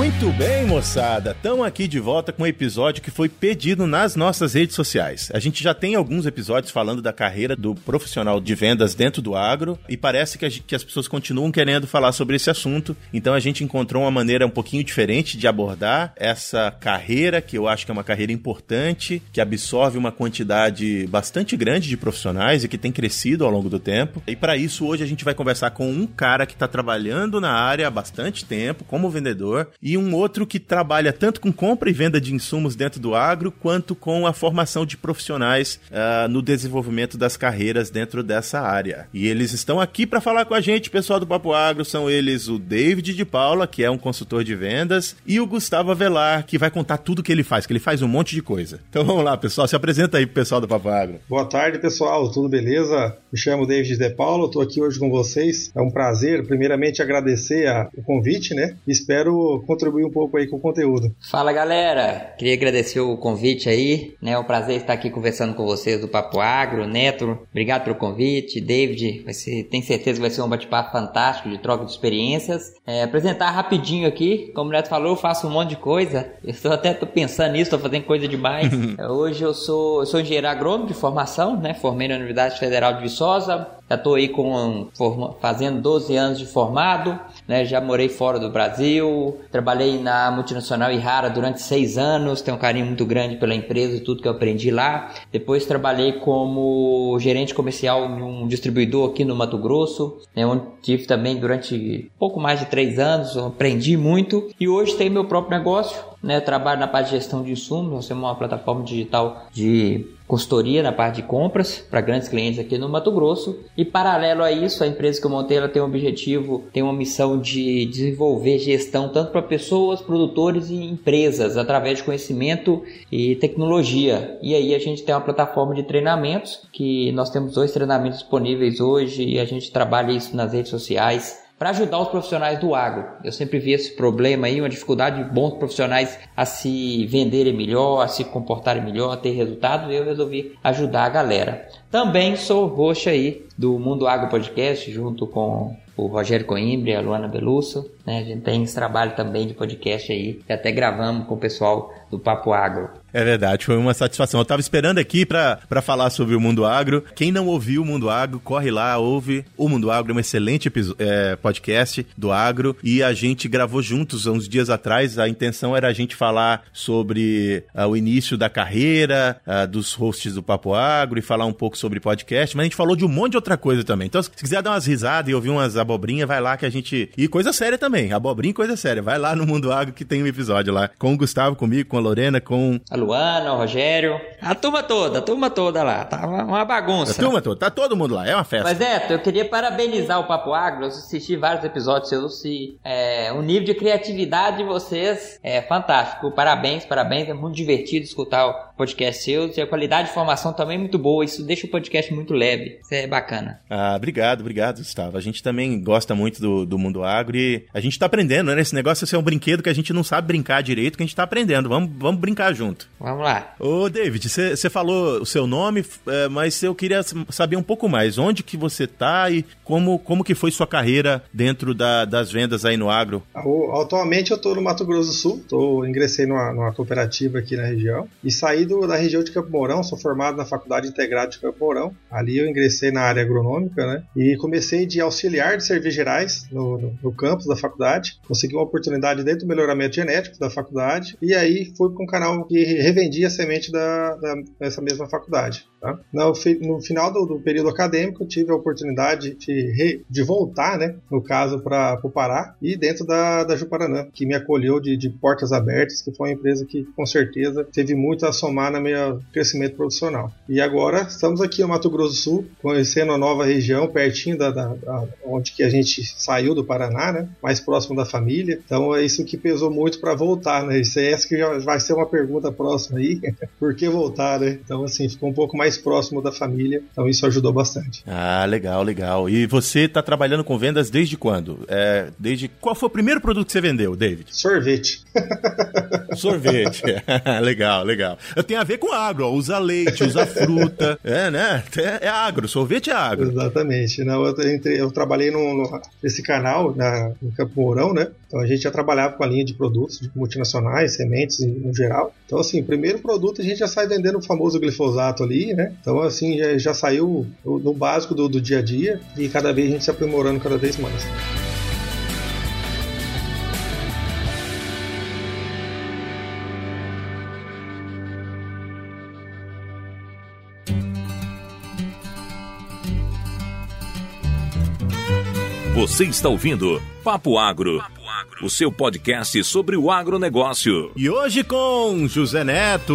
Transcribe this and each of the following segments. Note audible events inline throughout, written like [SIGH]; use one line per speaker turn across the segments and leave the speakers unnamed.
Muito bem, moçada. Estamos aqui de volta com um episódio que foi pedido nas nossas redes sociais. A gente já tem alguns episódios falando da carreira do profissional de vendas dentro do agro e parece que, a, que as pessoas continuam querendo falar sobre esse assunto. Então a gente encontrou uma maneira um pouquinho diferente de abordar essa carreira, que eu acho que é uma carreira importante, que absorve uma quantidade bastante grande de profissionais e que tem crescido ao longo do tempo. E para isso, hoje a gente vai conversar com um cara que está trabalhando na área há bastante tempo, como vendedor, um outro que trabalha tanto com compra e venda de insumos dentro do agro, quanto com a formação de profissionais uh, no desenvolvimento das carreiras dentro dessa área. E eles estão aqui para falar com a gente, pessoal do Papo Agro, são eles o David de Paula, que é um consultor de vendas, e o Gustavo Avelar, que vai contar tudo que ele faz, que ele faz um monte de coisa. Então vamos lá, pessoal, se apresenta aí pro pessoal do Papo Agro.
Boa tarde, pessoal, tudo beleza? Me chamo David de Paula, estou aqui hoje com vocês. É um prazer, primeiramente, agradecer a, o convite, né? Espero contribuir um pouco aí com o conteúdo.
Fala galera, queria agradecer o convite aí, né? É um prazer estar aqui conversando com vocês do Papo Agro, Neto, obrigado pelo convite, David, vai ser, tenho certeza que vai ser um bate-papo fantástico de troca de experiências. É, apresentar rapidinho aqui, como o Neto falou, eu faço um monte de coisa, eu estou até tô pensando nisso, estou fazendo coisa demais. [LAUGHS] Hoje eu sou, eu sou engenheiro agrônomo de formação, né? Formei na Universidade Federal de Viçosa, já estou aí com, fazendo 12 anos de formado, né? Já morei fora do Brasil, trabalhei na multinacional Ihara durante seis anos, tenho um carinho muito grande pela empresa e tudo que eu aprendi lá. Depois trabalhei como gerente comercial em um distribuidor aqui no Mato Grosso, né? onde tive também durante pouco mais de três anos, aprendi muito e hoje tenho meu próprio negócio, né? Trabalho na parte de gestão de insumos, nós temos uma plataforma digital de consultoria na parte de compras para grandes clientes aqui no Mato Grosso. E paralelo a isso, a empresa que eu montei ela tem um objetivo, tem uma missão de desenvolver gestão tanto para pessoas, produtores e empresas através de conhecimento e tecnologia. E aí a gente tem uma plataforma de treinamentos que nós temos dois treinamentos disponíveis hoje e a gente trabalha isso nas redes sociais para ajudar os profissionais do agro. Eu sempre vi esse problema aí, uma dificuldade de bons profissionais a se venderem melhor, a se comportarem melhor, a ter resultados, e eu resolvi ajudar a galera. Também sou host aí do Mundo Agro Podcast, junto com o Rogério Coimbra e a Luana Belusso. Né? A gente tem esse trabalho também de podcast aí, que até gravamos com o pessoal do Papo Agro.
É verdade, foi uma satisfação. Eu tava esperando aqui para falar sobre o Mundo Agro. Quem não ouviu o Mundo Agro, corre lá, ouve. O Mundo Agro é um excelente é, podcast do agro e a gente gravou juntos uns dias atrás. A intenção era a gente falar sobre uh, o início da carreira uh, dos hosts do Papo Agro e falar um pouco sobre podcast, mas a gente falou de um monte de outra coisa também. Então, se quiser dar umas risadas e ouvir umas abobrinhas, vai lá que a gente. E coisa séria também, abobrinha e coisa séria. Vai lá no Mundo Agro que tem um episódio lá com o Gustavo, comigo, com a Lorena, com.
A Luana, o Rogério. A turma toda, a turma toda lá. Tá uma bagunça.
A turma toda, tá todo mundo lá, é uma festa.
Mas, Neto, eu queria parabenizar o Papo Agro. Eu assisti vários episódios seus e é, o nível de criatividade de vocês é fantástico. Parabéns, parabéns. É muito divertido escutar o podcast seus e a qualidade de formação também é muito boa. Isso deixa o podcast muito leve. Isso é bacana.
Ah, obrigado, obrigado, Gustavo. A gente também gosta muito do, do mundo agro e a gente tá aprendendo, né? Esse negócio é um brinquedo que a gente não sabe brincar direito, que a gente tá aprendendo. Vamos, vamos brincar junto.
Vamos lá.
Ô, David, você falou o seu nome, é, mas eu queria saber um pouco mais. Onde que você tá e como, como que foi sua carreira dentro da, das vendas aí no agro?
Atualmente eu tô no Mato Grosso do Sul, tô, ingressei numa, numa cooperativa aqui na região e saí do, da região de Campo Mourão, sou formado na Faculdade Integrada de Campo Mourão. Ali eu ingressei na área agronômica, né? E comecei de auxiliar de serviços gerais no, no, no campus da faculdade. Consegui uma oportunidade dentro do melhoramento genético da faculdade e aí fui para um canal que revendia a semente da, da, dessa mesma faculdade. Tá? No, no final do, do, período acadêmico, tive a oportunidade de, re, de voltar, né, no caso, para o Pará e dentro da, da Juparanã, que me acolheu de, de, portas abertas, que foi uma empresa que, com certeza, teve muito a somar no meu crescimento profissional. E agora estamos aqui no Mato Grosso do Sul, conhecendo a nova região, pertinho da, da, da onde que a gente saiu do Paraná, né, mais próximo da família. Então é isso que pesou muito para voltar, né? Isso é essa que já vai ser uma pergunta próxima aí, [LAUGHS] por que voltar, né? Então assim ficou um pouco mais mais próximo da família. Então isso ajudou bastante.
Ah, legal, legal. E você está trabalhando com vendas desde quando? É, desde qual foi o primeiro produto que você vendeu, David?
Sorvete. [LAUGHS]
Sorvete. [LAUGHS] legal, legal. Tem a ver com agro, ó. usa leite, usa fruta. É, né? É, é agro, sorvete é agro.
Exatamente. Não, eu, eu trabalhei no, no, nesse canal na, no Campo Mourão, né? Então a gente já trabalhava com a linha de produtos de multinacionais, sementes no geral. Então, assim, o primeiro produto a gente já sai vendendo o famoso glifosato ali, né? Então, assim, já, já saiu no básico do, do dia a dia e cada vez a gente se aprimorando cada vez mais.
Você está ouvindo Papo Agro, o seu podcast sobre o agronegócio.
E hoje com José Neto.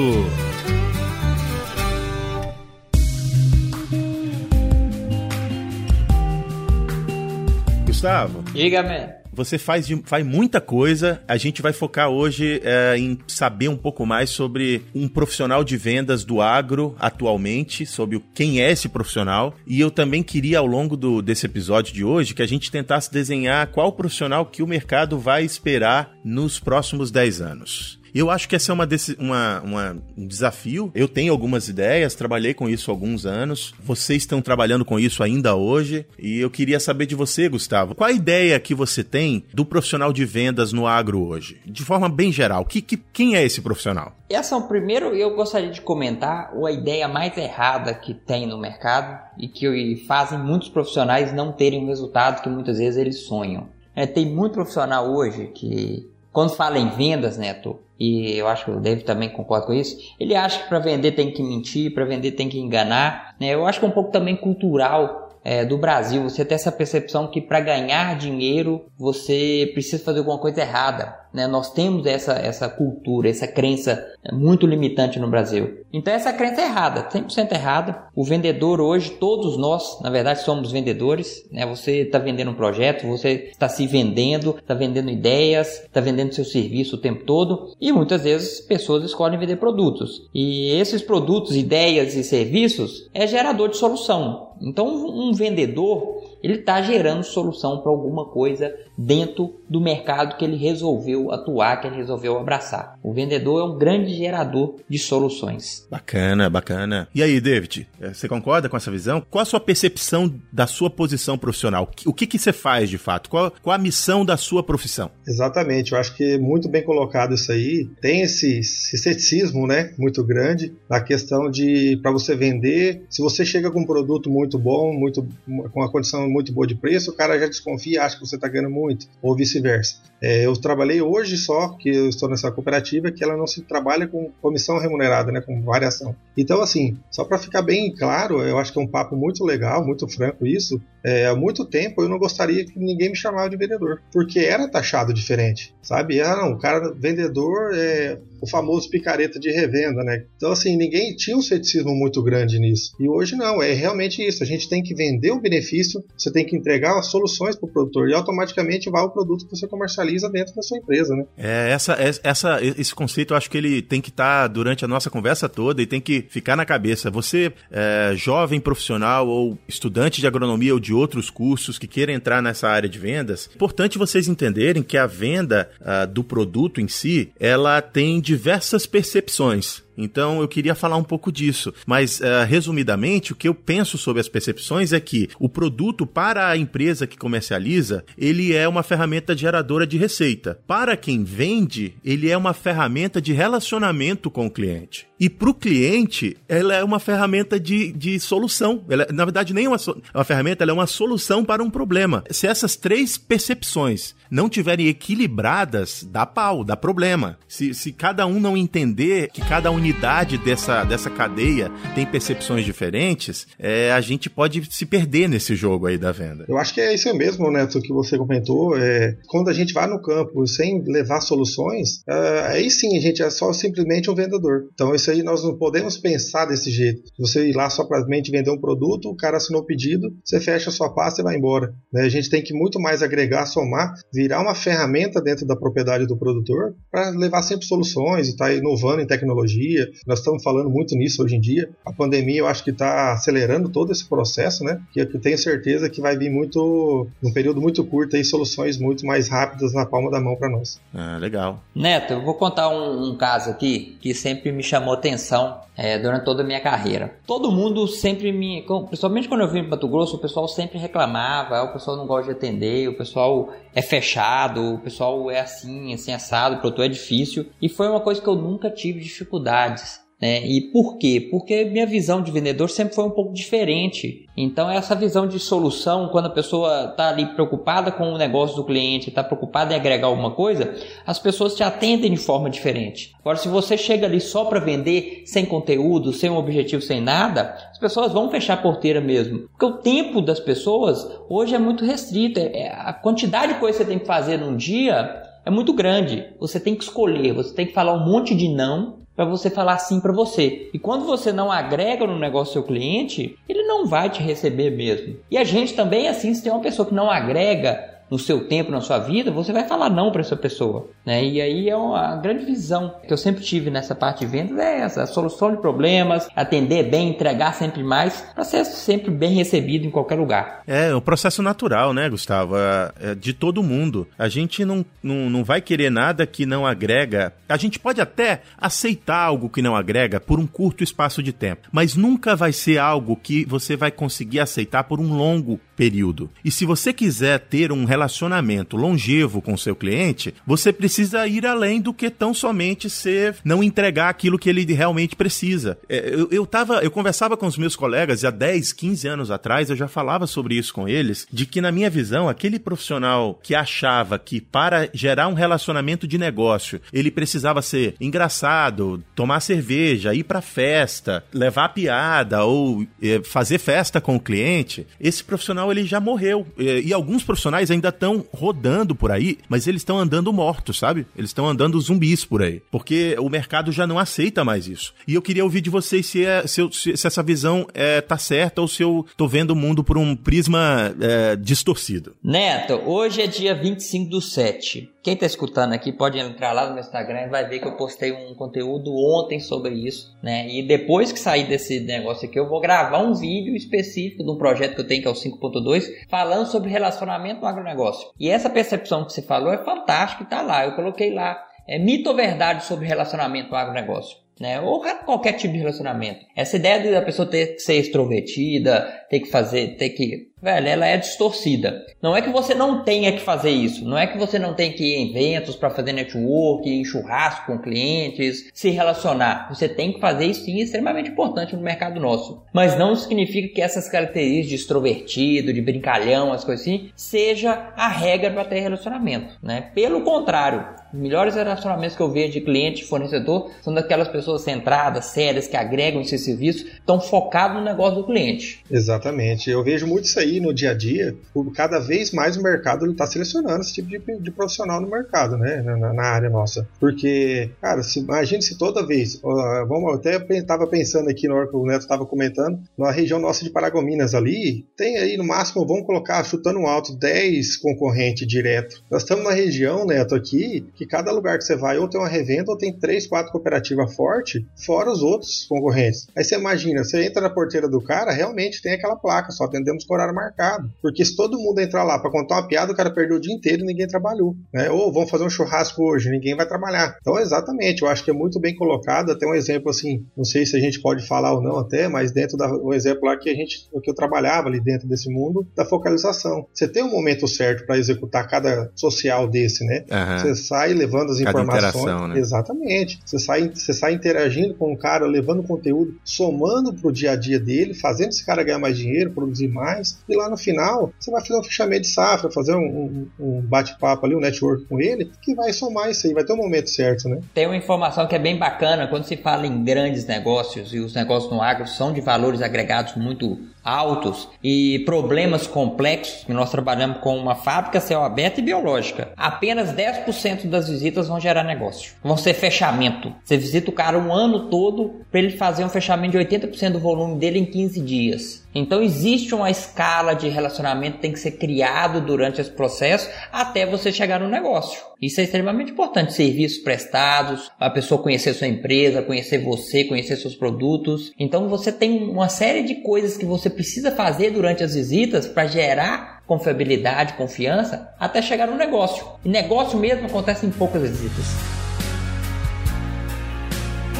Gustavo.
Diga-me.
Você faz, faz muita coisa. A gente vai focar hoje é, em saber um pouco mais sobre um profissional de vendas do agro atualmente, sobre quem é esse profissional. E eu também queria, ao longo do, desse episódio de hoje, que a gente tentasse desenhar qual profissional que o mercado vai esperar nos próximos 10 anos. Eu acho que esse é uma, uma, uma, um desafio. Eu tenho algumas ideias, trabalhei com isso há alguns anos. Vocês estão trabalhando com isso ainda hoje. E eu queria saber de você, Gustavo. Qual a ideia que você tem do profissional de vendas no agro hoje? De forma bem geral, que, que, quem é esse profissional?
Essa, primeiro, eu gostaria de comentar a ideia mais errada que tem no mercado e que fazem muitos profissionais não terem o resultado que muitas vezes eles sonham. É, tem muito profissional hoje que, quando fala em vendas, Neto, e eu acho que o David também concorda com isso. Ele acha que para vender tem que mentir, para vender tem que enganar. Né? Eu acho que é um pouco também cultural é, do Brasil, você ter essa percepção que para ganhar dinheiro você precisa fazer alguma coisa errada. Né? Nós temos essa, essa cultura, essa crença muito limitante no Brasil. Então essa crença é errada, 100% errada. O vendedor hoje, todos nós, na verdade, somos vendedores. Né? Você está vendendo um projeto, você está se vendendo, está vendendo ideias, está vendendo seu serviço o tempo todo. E muitas vezes pessoas escolhem vender produtos. E esses produtos, ideias e serviços é gerador de solução. Então um vendedor ele está gerando solução para alguma coisa dentro do mercado que ele resolveu atuar, que ele resolveu abraçar. O vendedor é um grande gerador de soluções.
Bacana, bacana. E aí, David, eh, você concorda com essa visão? Qual a sua percepção da sua posição profissional? O que, que você faz de fato? Qual, qual a missão da sua profissão?
Exatamente, eu acho que muito bem colocado isso aí. Tem esse, esse ceticismo, né, muito grande na questão de para você vender, se você chega com um produto muito bom, muito com uma condição muito boa de preço, o cara já desconfia, acha que você está ganhando muito, ou vice-versa. É, eu trabalhei hoje só, que eu estou nessa cooperativa, que ela não se trabalha com comissão remunerada, né, com variação. Então, assim, só para ficar bem claro, eu acho que é um papo muito legal, muito franco isso. É, há muito tempo eu não gostaria que ninguém me chamava de vendedor, porque era taxado diferente, sabe? Ah, não, o cara vendedor é o famoso picareta de revenda, né? Então, assim, ninguém tinha um ceticismo muito grande nisso. E hoje não, é realmente isso. A gente tem que vender o benefício, você tem que entregar as soluções para o produtor e automaticamente vai o produto que você comercializa dentro da sua empresa, né?
É, essa, é, essa, esse conceito eu acho que ele tem que estar tá durante a nossa conversa toda e tem que ficar na cabeça. Você, é, jovem profissional ou estudante de agronomia ou de outros cursos que queira entrar nessa área de vendas, importante vocês entenderem que a venda uh, do produto em si, ela tem diversas percepções. Então eu queria falar um pouco disso. Mas, uh, resumidamente, o que eu penso sobre as percepções é que o produto, para a empresa que comercializa, ele é uma ferramenta geradora de receita. Para quem vende, ele é uma ferramenta de relacionamento com o cliente. E para o cliente, ela é uma ferramenta de, de solução. Ela, na verdade, nem uma, uma ferramenta, ela é uma solução para um problema. Se essas três percepções não tiverem equilibradas, dá pau, dá problema. Se, se cada um não entender que cada unidade dessa, dessa cadeia tem percepções diferentes, é, a gente pode se perder nesse jogo aí da venda.
Eu acho que é isso mesmo, Neto, que você comentou. É, quando a gente vai no campo sem levar soluções, é, aí sim a gente é só simplesmente um vendedor. Então, isso aí nós não podemos pensar desse jeito. Você ir lá só para vender um produto, o cara assinou o pedido, você fecha a sua pasta e vai embora. Né? A gente tem que muito mais agregar, somar, virar uma ferramenta dentro da propriedade do produtor para levar sempre soluções e estar tá inovando em tecnologia dia. Nós estamos falando muito nisso hoje em dia. A pandemia eu acho que está acelerando todo esse processo, né? Que eu tenho certeza que vai vir muito, num período muito curto, aí, soluções muito mais rápidas na palma da mão para nós.
Ah, legal.
Neto, eu vou contar um, um, caso aqui que sempre me chamou atenção é, durante toda a minha carreira. Todo mundo sempre me, principalmente quando eu vim para Mato Grosso, o pessoal sempre reclamava, ah, o pessoal não gosta de atender, o pessoal é fechado, o pessoal é assim, assim assado, o é difícil. E foi uma coisa que eu nunca tive dificuldades. Né? E por quê? Porque minha visão de vendedor sempre foi um pouco diferente. Então, essa visão de solução, quando a pessoa está ali preocupada com o negócio do cliente, está preocupada em agregar alguma coisa, as pessoas te atendem de forma diferente. Agora, se você chega ali só para vender, sem conteúdo, sem um objetivo, sem nada, as pessoas vão fechar a porteira mesmo. Porque o tempo das pessoas hoje é muito restrito. É, a quantidade de coisa que você tem que fazer num dia é muito grande. Você tem que escolher, você tem que falar um monte de não para você falar sim para você. E quando você não agrega no negócio seu cliente, ele não vai te receber mesmo. E a gente também é assim, se tem uma pessoa que não agrega no seu tempo, na sua vida, você vai falar não para essa pessoa, né? E aí é uma grande visão que eu sempre tive nessa parte de vendas é essa, a solução de problemas, atender bem, entregar sempre mais, para ser sempre bem recebido em qualquer lugar.
É, o um processo natural, né, Gustavo? É, é de todo mundo. A gente não, não, não vai querer nada que não agrega. A gente pode até aceitar algo que não agrega por um curto espaço de tempo, mas nunca vai ser algo que você vai conseguir aceitar por um longo período. E se você quiser ter um relacionamento longevo com seu cliente, você precisa ir além do que tão somente ser não entregar aquilo que ele realmente precisa. É, eu, eu, tava, eu conversava com os meus colegas há 10, 15 anos atrás, eu já falava sobre isso com eles, de que na minha visão, aquele profissional que achava que para gerar um relacionamento de negócio, ele precisava ser engraçado, tomar cerveja, ir para festa, levar piada ou é, fazer festa com o cliente, esse profissional ele já morreu. E, e alguns profissionais ainda estão rodando por aí, mas eles estão andando mortos, sabe? Eles estão andando zumbis por aí. Porque o mercado já não aceita mais isso. E eu queria ouvir de vocês se, é, se, se, se essa visão é, tá certa ou se eu tô vendo o mundo por um prisma é, distorcido.
Neto, hoje é dia 25 do 7. Quem está escutando aqui pode entrar lá no meu Instagram e vai ver que eu postei um conteúdo ontem sobre isso, né? E depois que sair desse negócio aqui, eu vou gravar um vídeo específico de um projeto que eu tenho que é o 5.2, falando sobre relacionamento no agronegócio. E essa percepção que você falou é fantástica e tá lá. Eu coloquei lá. É mito ou verdade sobre relacionamento no agronegócio? Né? Ou qualquer tipo de relacionamento. Essa ideia da pessoa ter que ser extrovertida, ter que fazer, ter que velho, ela é distorcida. Não é que você não tenha que fazer isso, não é que você não tenha que ir em eventos para fazer network, ir em churrasco com clientes, se relacionar. Você tem que fazer isso sim, é extremamente importante no mercado nosso. Mas não significa que essas características de extrovertido, de brincalhão, as coisas assim, seja a regra para ter relacionamento, né? Pelo contrário, os melhores relacionamentos que eu vejo de cliente e fornecedor são daquelas pessoas centradas, sérias, que agregam esse serviço, estão focados no negócio do cliente.
Exatamente. Eu vejo muito isso aí no dia a dia, cada vez mais o mercado está selecionando esse tipo de, de, profissional no mercado, né? Na, na, área nossa. Porque, cara, se, imagine se toda vez, vamos, eu até estava pensando aqui na hora que o Neto estava comentando, na região nossa de Paragominas ali, tem aí no máximo, vamos colocar, chutando alto, 10 concorrentes direto. Nós estamos na região, Neto, aqui, que cada lugar que você vai ou tem uma revenda ou tem 3, 4 cooperativas fortes, fora os outros concorrentes. Aí você imagina, você entra na porteira do cara, realmente tem aquela placa, só atendemos por horário marcado. Porque se todo mundo entrar lá para contar uma piada, o cara perdeu o dia inteiro e ninguém trabalhou. Né? Ou vamos fazer um churrasco hoje, ninguém vai trabalhar. Então, exatamente, eu acho que é muito bem colocado. Até um exemplo assim, não sei se a gente pode falar ou não até, mas dentro do exemplo lá que a gente, que eu trabalhava ali dentro desse mundo da focalização. Você tem um momento certo para executar cada social desse, né? Uhum. Você sai levando as cada informações. Né? Exatamente. Você sai, você sai interagindo com o cara, levando conteúdo, somando pro dia a dia dele, fazendo esse cara ganhar mais dinheiro, produzir mais e lá no final você vai fazer um fechamento de safra, fazer um, um, um bate-papo ali, um network com ele, que vai somar isso aí, vai ter um momento certo, né?
Tem uma informação que é bem bacana, quando se fala em grandes negócios, e os negócios no agro são de valores agregados muito altos e problemas complexos, nós trabalhamos com uma fábrica céu aberto e biológica. Apenas 10% das visitas vão gerar negócio. Vão ser fechamento. Você visita o cara um ano todo para ele fazer um fechamento de 80% do volume dele em 15 dias. Então existe uma escala de relacionamento que tem que ser criado durante esse processo até você chegar no negócio. Isso é extremamente importante. Serviços prestados, a pessoa conhecer sua empresa, conhecer você, conhecer seus produtos. Então você tem uma série de coisas que você precisa fazer durante as visitas para gerar confiabilidade, confiança, até chegar no negócio. E negócio mesmo acontece em poucas visitas.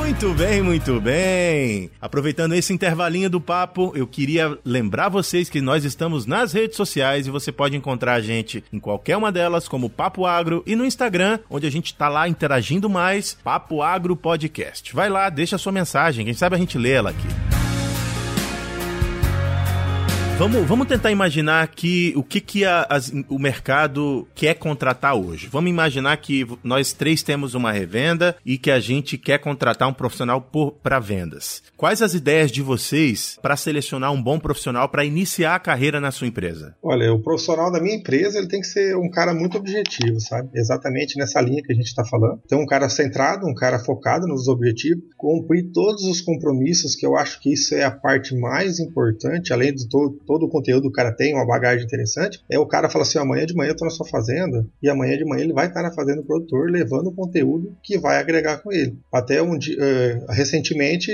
Muito bem, muito bem. Aproveitando esse intervalinho do papo, eu queria lembrar vocês que nós estamos nas redes sociais e você pode encontrar a gente em qualquer uma delas, como Papo Agro, e no Instagram, onde a gente está lá interagindo mais, Papo Agro Podcast. Vai lá, deixa a sua mensagem, quem sabe a gente lê ela aqui. Vamos, vamos tentar imaginar que o que, que a, as, o mercado quer contratar hoje. Vamos imaginar que nós três temos uma revenda e que a gente quer contratar um profissional para vendas. Quais as ideias de vocês para selecionar um bom profissional para iniciar a carreira na sua empresa?
Olha, o profissional da minha empresa ele tem que ser um cara muito objetivo, sabe? Exatamente nessa linha que a gente está falando. Então, um cara centrado, um cara focado nos objetivos, cumprir todos os compromissos, que eu acho que isso é a parte mais importante, além de todo todo o conteúdo o cara tem, uma bagagem interessante, é o cara fala assim: amanhã de manhã eu tô na sua fazenda, e amanhã de manhã ele vai estar na fazenda do produtor levando o conteúdo que vai agregar com ele. Até um dia, uh, recentemente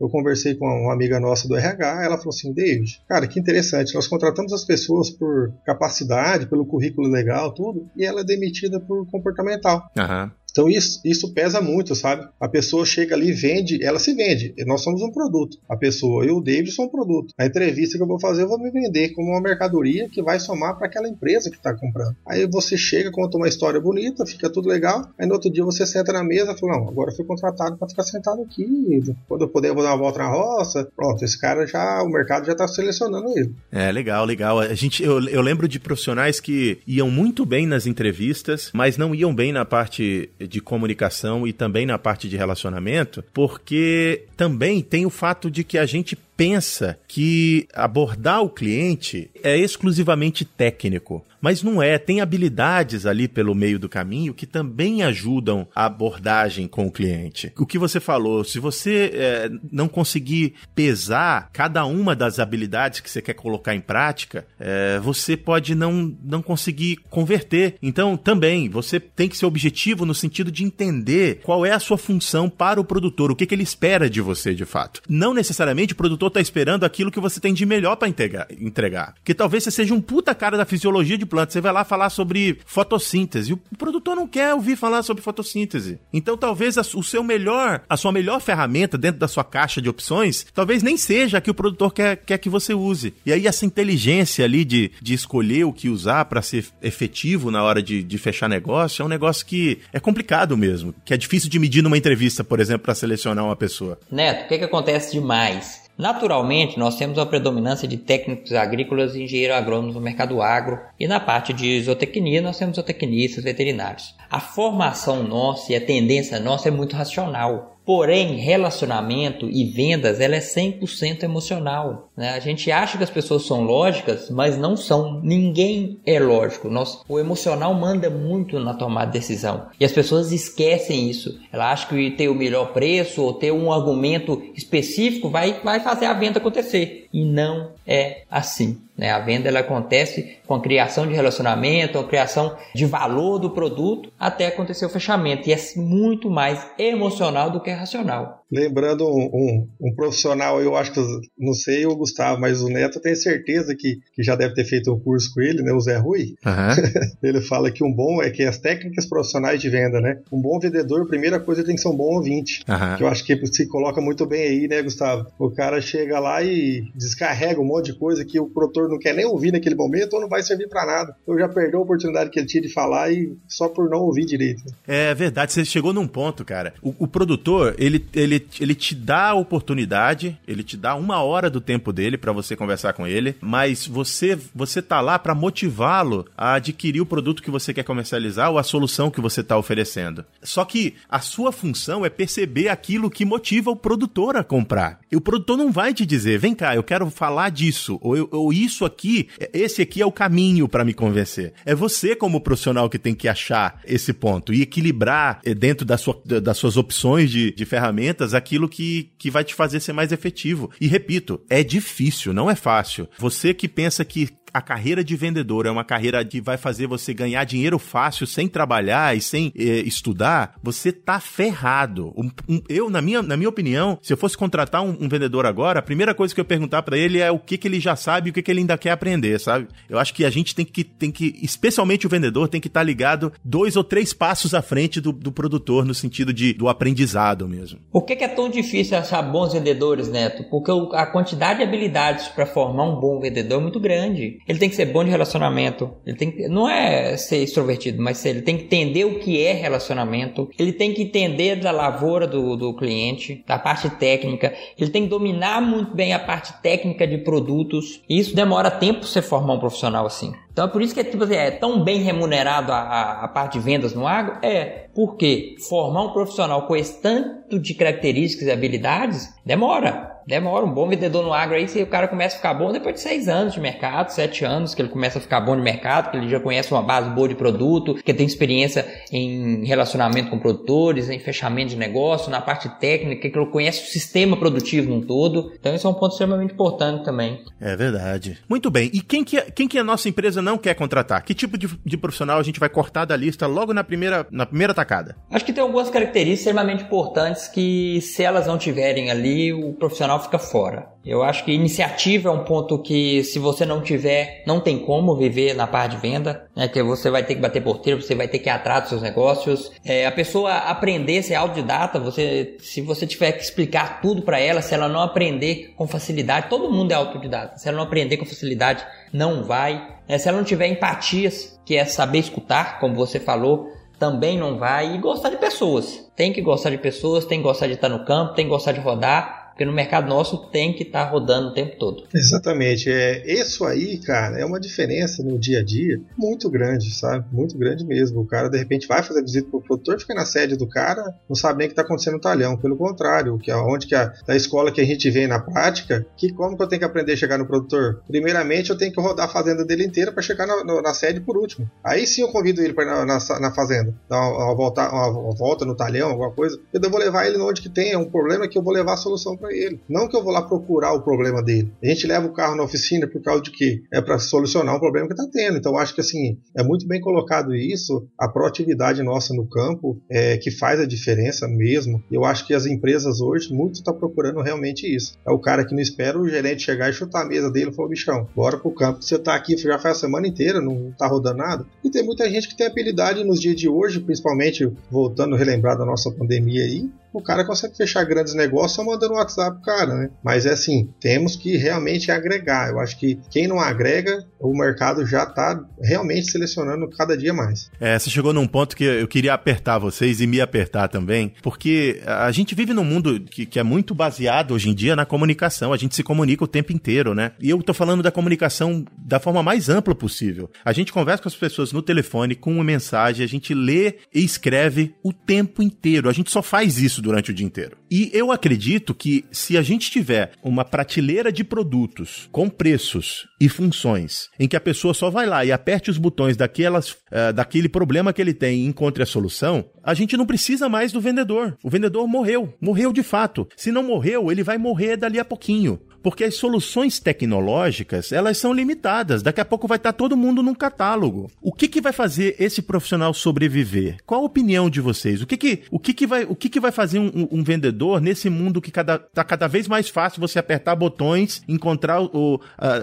eu conversei com uma amiga nossa do RH, ela falou assim: David, cara, que interessante, nós contratamos as pessoas por capacidade, pelo currículo legal, tudo, e ela é demitida por comportamental.
Uhum.
Então isso, isso pesa muito, sabe? A pessoa chega ali vende, ela se vende. Nós somos um produto. A pessoa, eu, o David, sou um produto. A entrevista que eu vou fazer, eu vou me vender como uma mercadoria que vai somar para aquela empresa que está comprando. Aí você chega, conta uma história bonita, fica tudo legal. Aí no outro dia você senta na mesa e fala: Não, agora eu fui contratado para ficar sentado aqui. Quando eu puder, eu vou dar uma volta na roça. Pronto, esse cara já, o mercado já está selecionando ele.
É, legal, legal. A gente, eu, eu lembro de profissionais que iam muito bem nas entrevistas, mas não iam bem na parte de comunicação e também na parte de relacionamento, porque também tem o fato de que a gente pensa que abordar o cliente é exclusivamente técnico. Mas não é, tem habilidades ali pelo meio do caminho que também ajudam a abordagem com o cliente. O que você falou, se você é, não conseguir pesar cada uma das habilidades que você quer colocar em prática, é, você pode não, não conseguir converter. Então, também, você tem que ser objetivo no sentido de entender qual é a sua função para o produtor, o que, que ele espera de você de fato. Não necessariamente o produtor está esperando aquilo que você tem de melhor para entregar. Que talvez você seja um puta cara da fisiologia de planta. Você vai lá falar sobre fotossíntese. O produtor não quer ouvir falar sobre fotossíntese. Então talvez a, o seu melhor, a sua melhor ferramenta dentro da sua caixa de opções, talvez nem seja a que o produtor quer, quer que você use. E aí essa inteligência ali de, de escolher o que usar para ser efetivo na hora de, de fechar negócio é um negócio que é complicado mesmo, que é difícil de medir numa entrevista, por exemplo, para selecionar uma pessoa.
Neto, o que, que acontece demais? Naturalmente, nós temos uma predominância de técnicos agrícolas e engenheiros agrônomos no mercado agro, e na parte de zootecnia nós temos zootecnistas veterinários. A formação nossa e a tendência nossa é muito racional. Porém, relacionamento e vendas, ela é 100% emocional. Né? A gente acha que as pessoas são lógicas, mas não são. Ninguém é lógico. Nós, o emocional manda muito na tomada de decisão. E as pessoas esquecem isso. Ela acha que ter o melhor preço ou ter um argumento específico vai, vai fazer a venda acontecer. E não é assim. Né? A venda ela acontece com a criação de relacionamento, a criação de valor do produto até acontecer o fechamento. E é muito mais emocional do que racional.
Lembrando um, um, um, profissional, eu acho que, não sei o Gustavo, mas o Neto tem certeza que, que já deve ter feito um curso com ele, né? O Zé Rui.
Uhum. [LAUGHS]
ele fala que um bom é que as técnicas profissionais de venda, né? Um bom vendedor, a primeira coisa tem que ser um bom ouvinte.
Uhum.
Que eu acho que se coloca muito bem aí, né, Gustavo? O cara chega lá e descarrega um monte de coisa que o produtor não quer nem ouvir naquele momento ou não vai servir para nada. Eu já perdeu a oportunidade que ele tinha de falar e só por não ouvir direito.
É verdade, você chegou num ponto, cara. O, o produtor, ele, ele ele te dá a oportunidade, ele te dá uma hora do tempo dele para você conversar com ele, mas você você tá lá para motivá-lo a adquirir o produto que você quer comercializar ou a solução que você está oferecendo. Só que a sua função é perceber aquilo que motiva o produtor a comprar. E o produtor não vai te dizer, vem cá, eu quero falar disso, ou, ou isso aqui, esse aqui é o caminho para me convencer. É você, como profissional, que tem que achar esse ponto e equilibrar eh, dentro da sua, das suas opções de, de ferramentas aquilo que, que vai te fazer ser mais efetivo. E repito, é difícil, não é fácil. Você que pensa que a carreira de vendedor é uma carreira que vai fazer você ganhar dinheiro fácil sem trabalhar e sem eh, estudar, você tá ferrado. Um, um, eu, na minha, na minha opinião, se eu fosse contratar um, um vendedor agora, a primeira coisa que eu perguntar para ele é o que, que ele já sabe e o que, que ele ainda quer aprender, sabe? Eu acho que a gente tem que, tem que especialmente o vendedor, tem que estar tá ligado dois ou três passos à frente do, do produtor, no sentido de, do aprendizado mesmo.
Por que, que é tão difícil achar bons vendedores, Neto? Porque a quantidade de habilidades para formar um bom vendedor é muito grande. Ele tem que ser bom de relacionamento. Ele tem que, não é ser extrovertido, mas ele tem que entender o que é relacionamento. Ele tem que entender da lavoura do, do cliente, da parte técnica. Ele tem que dominar muito bem a parte técnica de produtos. E isso demora tempo você formar um profissional assim. Então é por isso que tipo, assim, é tão bem remunerado a, a, a, parte de vendas no agro. É porque formar um profissional com esse tanto de características e habilidades demora. Demora. Um bom vendedor no agro aí, se o cara começa a ficar bom depois de seis anos de mercado, sete anos, que ele começa a ficar bom de mercado, que ele já conhece uma base boa de produto, que tem experiência em relacionamento com produtores, em fechamento de negócio, na parte técnica, que ele conhece o sistema produtivo num todo. Então isso é um ponto extremamente importante também.
É verdade. Muito bem. E quem que, quem que a nossa empresa não quer contratar? Que tipo de, de profissional a gente vai cortar da lista logo na primeira, na primeira tacada?
Acho que tem algumas características extremamente importantes que, se elas não tiverem ali, o profissional fica fora. Eu acho que iniciativa é um ponto que, se você não tiver, não tem como viver na parte de venda, né? Que você vai ter que bater porteiro, você vai ter que ir atrás dos seus negócios. É, a pessoa aprender, ser autodidata, você, se você tiver que explicar tudo para ela, se ela não aprender com facilidade, todo mundo é autodidata. Se ela não aprender com facilidade, não vai. É, se ela não tiver empatias, que é saber escutar, como você falou, também não vai. E gostar de pessoas. Tem que gostar de pessoas, tem que gostar de estar no campo, tem que gostar de rodar porque no mercado nosso tem que estar tá rodando o tempo todo.
Exatamente. É, isso aí, cara, é uma diferença no dia a dia muito grande, sabe? Muito grande mesmo. O cara, de repente, vai fazer visita pro produtor, fica na sede do cara, não sabe nem o que está acontecendo no talhão. Pelo contrário, que onde que a, da escola que a gente vê na prática, que como que eu tenho que aprender a chegar no produtor? Primeiramente, eu tenho que rodar a fazenda dele inteira para chegar na, na, na, sede por último. Aí sim eu convido ele para ir na, na, na, fazenda, dar uma, uma, volta, uma volta no talhão, alguma coisa. Eu vou levar ele onde que tem um problema que eu vou levar a solução para ele. Não que eu vou lá procurar o problema dele. A gente leva o carro na oficina por causa de quê? É para solucionar um problema que está tendo. Então acho que assim é muito bem colocado isso, a proatividade nossa no campo é que faz a diferença mesmo. Eu acho que as empresas hoje muito estão tá procurando realmente isso. É o cara que não espera o gerente chegar e chutar a mesa dele e falar, bichão, bora pro campo. Você tá aqui já faz a semana inteira, não tá rodando nada. E tem muita gente que tem habilidade nos dias de hoje, principalmente voltando a relembrar da nossa pandemia aí, o cara consegue fechar grandes negócios só mandando WhatsApp pro cara, né? Mas é assim, temos que realmente agregar. Eu acho que quem não agrega, o mercado já tá realmente selecionando cada dia mais.
É, você chegou num ponto que eu queria apertar vocês e me apertar também, porque a gente vive num mundo que, que é muito baseado hoje em dia na comunicação. A gente se comunica o tempo inteiro, né? E eu tô falando da comunicação da forma mais ampla possível. A gente conversa com as pessoas no telefone, com uma mensagem, a gente lê e escreve o tempo inteiro. A gente só faz isso durante o dia inteiro. E eu acredito que se a gente tiver uma prateleira de produtos com preços e funções, em que a pessoa só vai lá e aperte os botões daquelas, uh, daquele problema que ele tem e encontre a solução, a gente não precisa mais do vendedor. O vendedor morreu, morreu de fato. Se não morreu, ele vai morrer dali a pouquinho porque as soluções tecnológicas, elas são limitadas. Daqui a pouco vai estar todo mundo num catálogo. O que, que vai fazer esse profissional sobreviver? Qual a opinião de vocês? O que, que, o que, que, vai, o que, que vai fazer um, um vendedor nesse mundo que cada, tá cada vez mais fácil você apertar botões, encontrar o,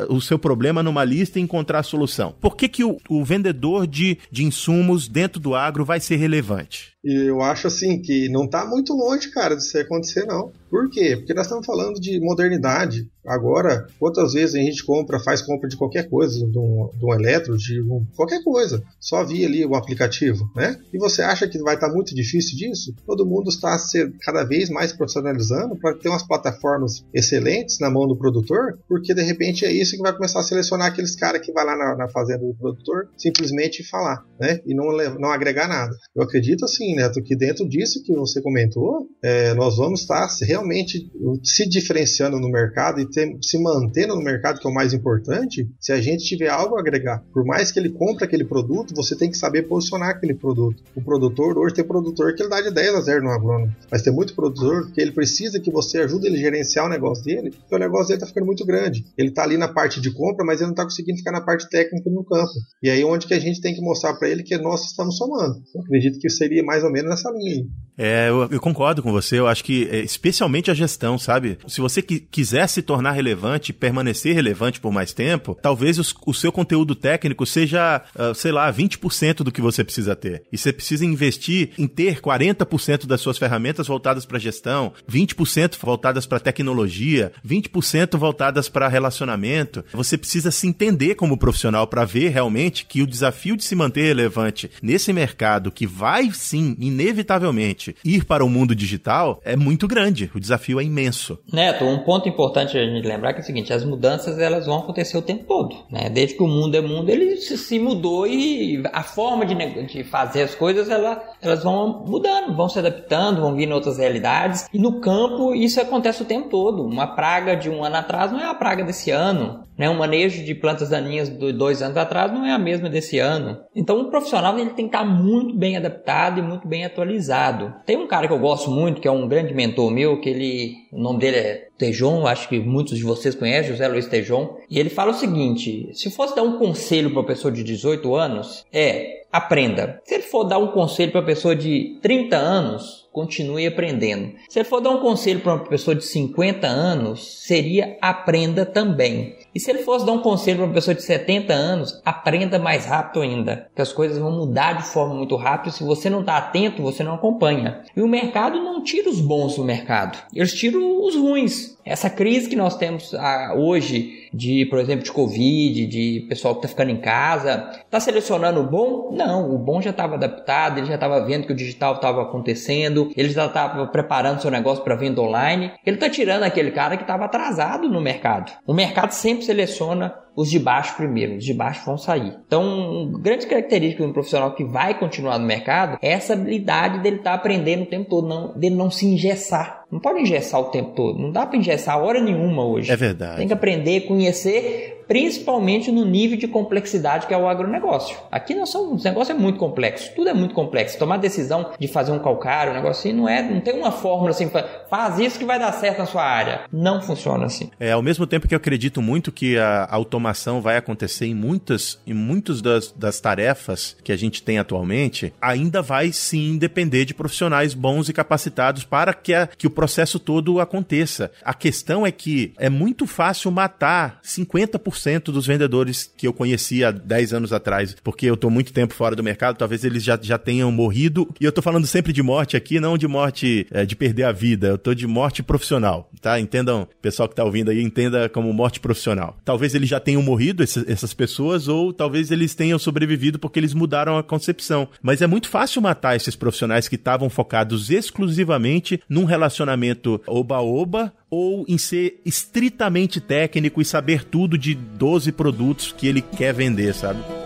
o seu problema numa lista e encontrar a solução? Por que, que o, o vendedor de, de insumos dentro do agro vai ser relevante?
E eu acho assim que não está muito longe, cara, disso acontecer, não. Por quê? Porque nós estamos falando de modernidade. Agora, quantas vezes a gente compra, faz compra de qualquer coisa, de um, de um eletro, de um, qualquer coisa, só via ali o aplicativo, né? E você acha que vai estar muito difícil disso? Todo mundo está se cada vez mais profissionalizando para ter umas plataformas excelentes na mão do produtor, porque de repente é isso que vai começar a selecionar aqueles caras que vai lá na, na fazenda do produtor simplesmente falar, né? E não, não agregar nada. Eu acredito assim, Neto, que dentro disso que você comentou, é, nós vamos estar realmente se diferenciando no mercado e ter, se mantendo no mercado, que é o mais importante, se a gente tiver algo a agregar, por mais que ele compre aquele produto, você tem que saber posicionar aquele produto. O produtor, hoje tem produtor que ele dá de 10 a 0 no agrônomo, mas tem muito produtor que ele precisa que você ajude ele a gerenciar o negócio dele, porque o negócio dele está ficando muito grande. Ele está ali na parte de compra, mas ele não está conseguindo ficar na parte técnica no campo. E aí onde que a gente tem que mostrar para ele que nós estamos somando. Eu acredito que seria mais ou menos nessa linha aí.
É, eu, eu, concordo com você. Eu acho que, é, especialmente a gestão, sabe? Se você quiser se tornar relevante, permanecer relevante por mais tempo, talvez os, o seu conteúdo técnico seja, uh, sei lá, 20% do que você precisa ter. E você precisa investir em ter 40% das suas ferramentas voltadas para gestão, 20% voltadas para tecnologia, 20% voltadas para relacionamento. Você precisa se entender como profissional para ver realmente que o desafio de se manter relevante nesse mercado que vai sim, inevitavelmente, ir para o mundo digital é muito grande. O desafio é imenso.
Neto, um ponto importante gente lembrar que é o seguinte: as mudanças elas vão acontecer o tempo todo. Né? Desde que o mundo é mundo, ele se mudou e a forma de, de fazer as coisas ela, elas vão mudando, vão se adaptando, vão vindo outras realidades. E no campo isso acontece o tempo todo. Uma praga de um ano atrás não é a praga desse ano. Né? Um manejo de plantas daninhas de dois anos atrás não é a mesma desse ano. Então o profissional ele tem que estar muito bem adaptado e muito bem atualizado. Tem um cara que eu gosto muito, que é um grande mentor meu, que ele, o nome dele é Tejon, acho que muitos de vocês conhecem, José Luiz Tejon, e ele fala o seguinte: se fosse dar um conselho para uma pessoa de 18 anos, é aprenda. Se ele for dar um conselho para uma pessoa de 30 anos, continue aprendendo. Se ele for dar um conselho para uma pessoa de 50 anos, seria aprenda também. E se ele fosse dar um conselho para uma pessoa de 70 anos, aprenda mais rápido ainda, que as coisas vão mudar de forma muito rápida. Se você não está atento, você não acompanha. E o mercado não tira os bons do mercado, eles tiram os ruins. Essa crise que nós temos ah, hoje de, por exemplo, de Covid, de pessoal que está ficando em casa, está selecionando o bom? Não, o bom já estava adaptado, ele já estava vendo que o digital estava acontecendo, ele já estava preparando seu negócio para venda online. Ele está tirando aquele cara que estava atrasado no mercado. O mercado sempre seleciona os de baixo primeiro, os de baixo vão sair. Então, uma grande característica de um profissional que vai continuar no mercado é essa habilidade dele estar tá aprendendo o tempo todo, não, dele não se engessar. Não pode engessar o tempo todo, não dá para engessar hora nenhuma hoje.
É verdade.
Tem que aprender, conhecer principalmente no nível de complexidade que é o agronegócio. Aqui nós somos, o negócio é muito complexo, tudo é muito complexo. Tomar decisão de fazer um calcário, um negócio assim, não é, não tem uma fórmula assim, faz isso que vai dar certo na sua área. Não funciona assim.
É, ao mesmo tempo que eu acredito muito que a automação vai acontecer em muitas, em muitas das, das tarefas que a gente tem atualmente, ainda vai sim depender de profissionais bons e capacitados para que, a, que o processo todo aconteça. A questão é que é muito fácil matar 50% 100% dos vendedores que eu conhecia há 10 anos atrás, porque eu tô muito tempo fora do mercado, talvez eles já, já tenham morrido. E eu tô falando sempre de morte aqui, não de morte é, de perder a vida, eu tô de morte profissional, tá? Entendam, pessoal que tá ouvindo aí, entenda como morte profissional. Talvez eles já tenham morrido, essas pessoas, ou talvez eles tenham sobrevivido porque eles mudaram a concepção. Mas é muito fácil matar esses profissionais que estavam focados exclusivamente num relacionamento oba-oba ou em ser estritamente técnico e saber tudo de 12 produtos que ele quer vender, sabe?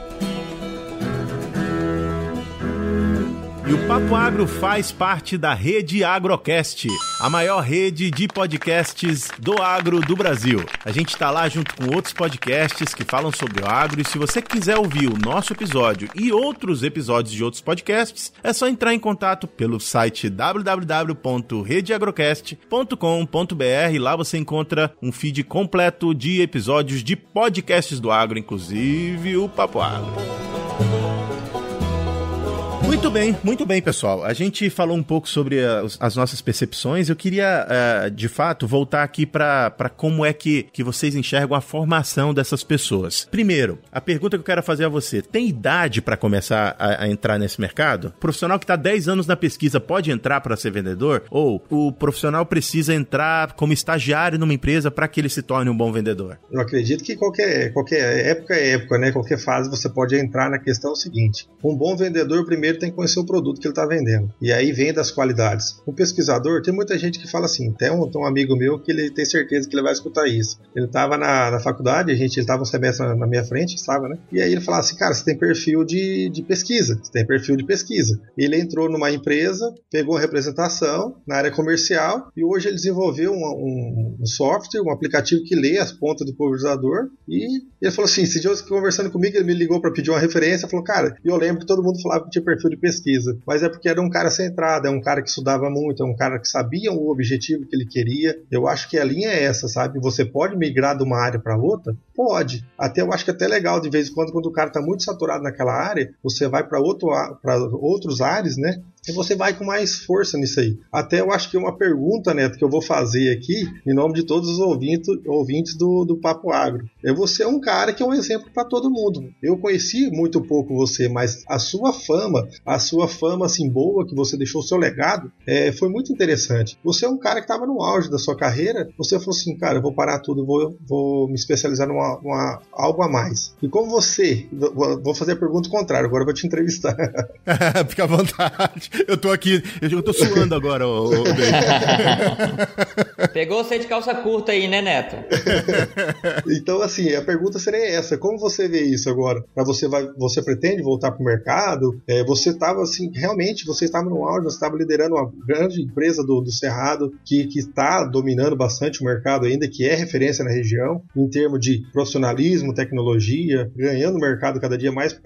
E o Papo Agro faz parte da rede Agrocast, a maior rede de podcasts do agro do Brasil. A gente está lá junto com outros podcasts que falam sobre o agro e se você quiser ouvir o nosso episódio e outros episódios de outros podcasts, é só entrar em contato pelo site www.redeagrocast.com.br. Lá você encontra um feed completo de episódios de podcasts do agro, inclusive o Papo Agro. Muito bem, muito bem, pessoal. A gente falou um pouco sobre as, as nossas percepções. Eu queria, uh, de fato, voltar aqui para como é que, que vocês enxergam a formação dessas pessoas. Primeiro, a pergunta que eu quero fazer a você: tem idade para começar a, a, entrar nesse mercado? O profissional que está 10 anos na pesquisa pode entrar para ser vendedor? Ou o profissional precisa entrar como estagiário numa empresa para que ele se torne um bom vendedor?
Eu acredito que qualquer, qualquer época é época, né? Qualquer fase você pode entrar na questão seguinte: um bom vendedor primeiro tem que conhecer o produto que ele está vendendo. E aí vem das qualidades. O pesquisador, tem muita gente que fala assim, tem um, tem um amigo meu que ele tem certeza que ele vai escutar isso. Ele estava na, na, faculdade, a gente estava um semestre na, minha frente, sabe, né? E aí ele falava assim, cara, você tem perfil de, de pesquisa, você tem perfil de pesquisa. Ele entrou numa empresa, pegou representação na área comercial e hoje ele desenvolveu um, um, um software, um aplicativo que lê as pontas do pulverizador e ele falou assim, esse dia conversando comigo, ele me ligou para pedir uma referência, falou, cara, eu lembro que todo mundo falava que tinha perfil de pesquisa, mas é porque era um cara centrado, é um cara que estudava muito, é um cara que sabia o objetivo que ele queria. Eu acho que a linha é essa, sabe? Você pode migrar de uma área para outra? Pode. Até eu acho que é até legal de vez em quando, quando o cara está muito saturado naquela área, você vai para outro, outros áreas, né? e você vai com mais força nisso aí. Até eu acho que uma pergunta, Neto, que eu vou fazer aqui, em nome de todos os ouvintes, ouvintes do, do Papo Agro. É você é um cara que é um exemplo para todo mundo. Eu conheci muito pouco você, mas a sua fama, a sua fama assim boa, que você deixou o seu legado, é, foi muito interessante. Você é um cara que estava no auge da sua carreira, você falou assim, cara, eu vou parar tudo, vou, vou me especializar numa, numa algo a mais. E como você, vou fazer a pergunta contrária, agora eu vou te entrevistar. [LAUGHS]
Fica à vontade. Eu tô aqui, eu tô suando agora, ô, ô [LAUGHS]
Pegou você de calça curta aí, né, Neto? [LAUGHS]
então, assim, a pergunta seria essa: como você vê isso agora? Pra você, vai, você pretende voltar pro mercado? É, você estava, assim, realmente, você estava no auge, você estava liderando uma grande empresa do, do Cerrado que está dominando bastante o mercado ainda, que é referência na região, em termos de profissionalismo, tecnologia, ganhando mercado cada dia mais,